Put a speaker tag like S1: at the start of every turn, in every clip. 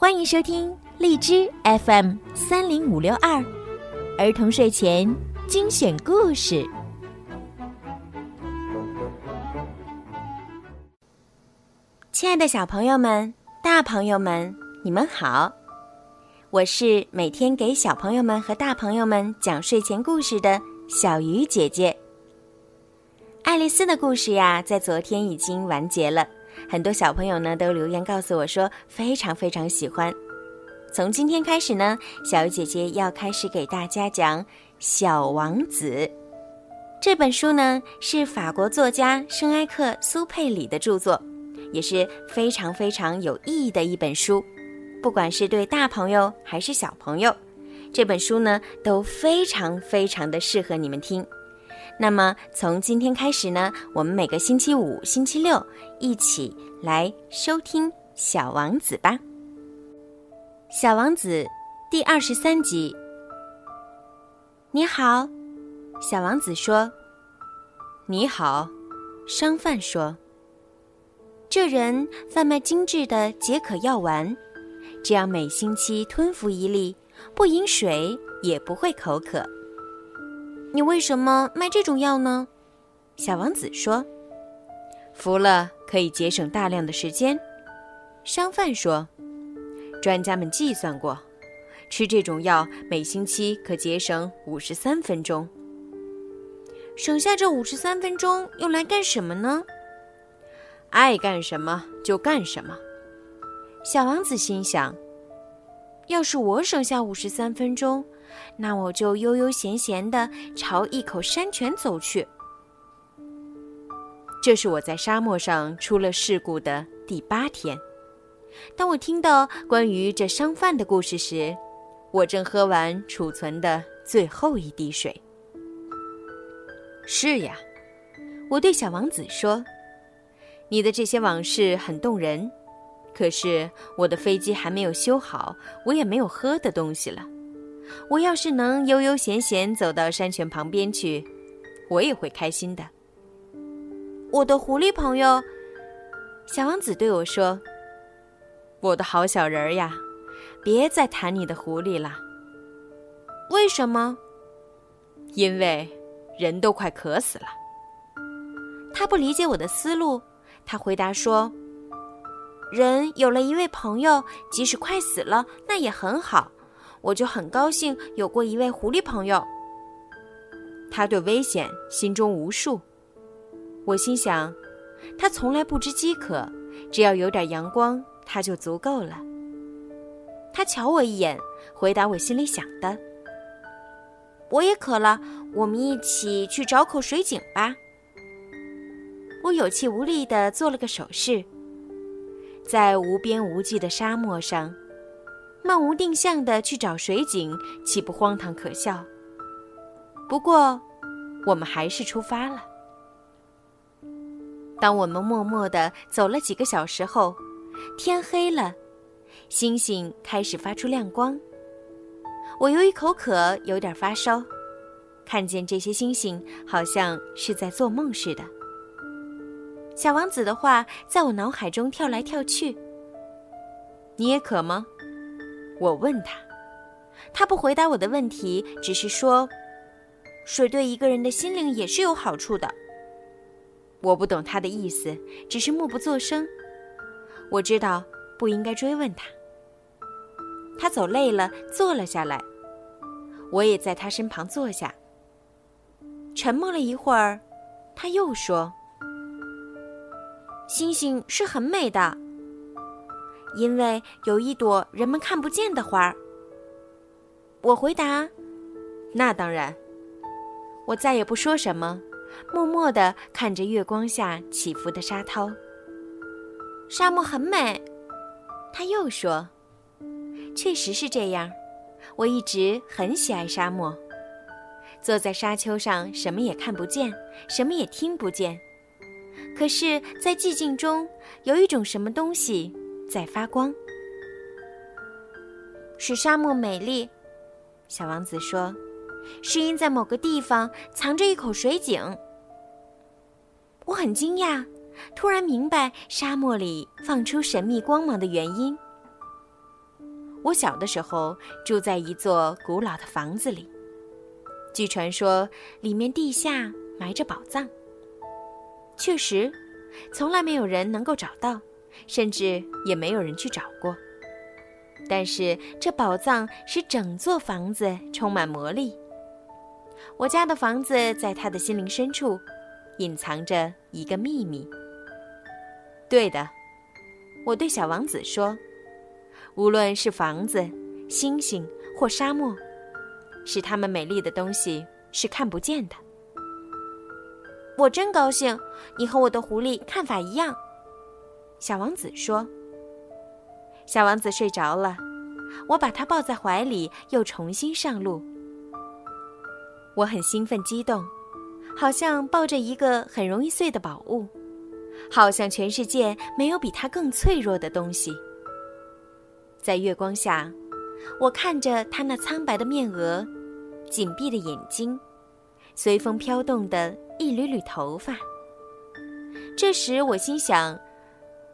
S1: 欢迎收听荔枝 FM 三零五六二儿童睡前精选故事。亲爱的小朋友们、大朋友们，你们好！我是每天给小朋友们和大朋友们讲睡前故事的小鱼姐姐。爱丽丝的故事呀，在昨天已经完结了。很多小朋友呢都留言告诉我说非常非常喜欢。从今天开始呢，小鱼姐姐要开始给大家讲《小王子》这本书呢，是法国作家圣埃克苏佩里的著作，也是非常非常有意义的一本书。不管是对大朋友还是小朋友，这本书呢都非常非常的适合你们听。那么从今天开始呢，我们每个星期五、星期六一起来收听《小王子》吧。《小王子》第二十三集。你好，小王子说。你好，商贩说。这人贩卖精致的解渴药丸，这样每星期吞服一粒，不饮水也不会口渴。你为什么卖这种药呢？小王子说：“服了可以节省大量的时间。”商贩说：“专家们计算过，吃这种药每星期可节省五十三分钟。省下这五十三分钟用来干什么呢？爱干什么就干什么。”小王子心想：“要是我省下五十三分钟。”那我就悠悠闲闲地朝一口山泉走去。这是我在沙漠上出了事故的第八天。当我听到关于这商贩的故事时，我正喝完储存的最后一滴水。是呀，我对小王子说：“你的这些往事很动人，可是我的飞机还没有修好，我也没有喝的东西了。”我要是能悠悠闲闲走到山泉旁边去，我也会开心的。我的狐狸朋友，小王子对我说：“我的好小人儿呀，别再谈你的狐狸了。为什么？因为人都快渴死了。”他不理解我的思路，他回答说：“人有了一位朋友，即使快死了，那也很好。”我就很高兴有过一位狐狸朋友。他对危险心中无数。我心想，他从来不知饥渴，只要有点阳光，他就足够了。他瞧我一眼，回答我心里想的：“我也渴了，我们一起去找口水井吧。”我有气无力地做了个手势，在无边无际的沙漠上。漫无定向的去找水井，岂不荒唐可笑？不过，我们还是出发了。当我们默默的走了几个小时后，天黑了，星星开始发出亮光。我由于口渴，有点发烧，看见这些星星，好像是在做梦似的。小王子的话在我脑海中跳来跳去。你也渴吗？我问他，他不回答我的问题，只是说：“水对一个人的心灵也是有好处的。”我不懂他的意思，只是默不作声。我知道不应该追问他。他走累了，坐了下来，我也在他身旁坐下。沉默了一会儿，他又说：“星星是很美的。”因为有一朵人们看不见的花儿，我回答：“那当然。”我再也不说什么，默默地看着月光下起伏的沙涛。沙漠很美，他又说：“确实是这样。”我一直很喜爱沙漠，坐在沙丘上，什么也看不见，什么也听不见，可是，在寂静中有一种什么东西。在发光，使沙漠美丽。小王子说：“是因在某个地方藏着一口水井。”我很惊讶，突然明白沙漠里放出神秘光芒的原因。我小的时候住在一座古老的房子里，据传说里面地下埋着宝藏。确实，从来没有人能够找到，甚至也没有人去找过。但是这宝藏使整座房子充满魔力。我家的房子在他的心灵深处，隐藏着一个秘密。对的，我对小王子说。无论是房子、星星或沙漠，使它们美丽的东西是看不见的。我真高兴，你和我的狐狸看法一样。小王子说。小王子睡着了，我把他抱在怀里，又重新上路。我很兴奋激动，好像抱着一个很容易碎的宝物，好像全世界没有比它更脆弱的东西。在月光下，我看着他那苍白的面额、紧闭的眼睛、随风飘动的一缕缕头发。这时，我心想：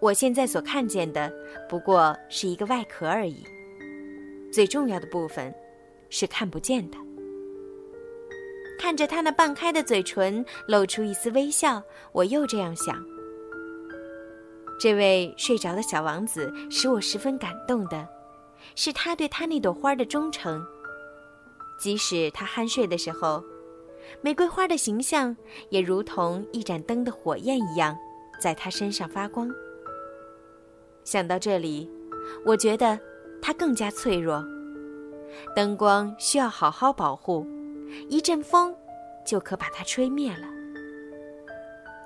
S1: 我现在所看见的不过是一个外壳而已，最重要的部分是看不见的。看着他那半开的嘴唇露出一丝微笑，我又这样想。这位睡着的小王子使我十分感动的，是他对他那朵花的忠诚。即使他酣睡的时候，玫瑰花的形象也如同一盏灯的火焰一样，在他身上发光。想到这里，我觉得它更加脆弱，灯光需要好好保护，一阵风就可把它吹灭了。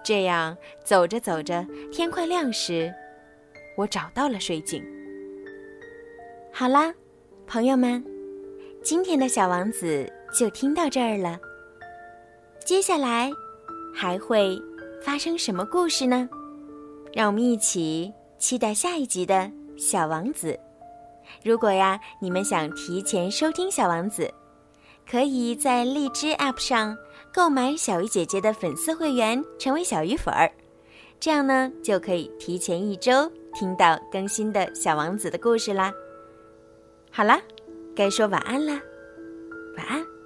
S1: 这样走着走着，天快亮时，我找到了水井。好啦，朋友们，今天的小王子就听到这儿了。接下来还会发生什么故事呢？让我们一起期待下一集的小王子。如果呀，你们想提前收听小王子，可以在荔枝 App 上。购买小鱼姐姐的粉丝会员，成为小鱼粉儿，这样呢就可以提前一周听到更新的小王子的故事啦。好啦，该说晚安啦，晚安。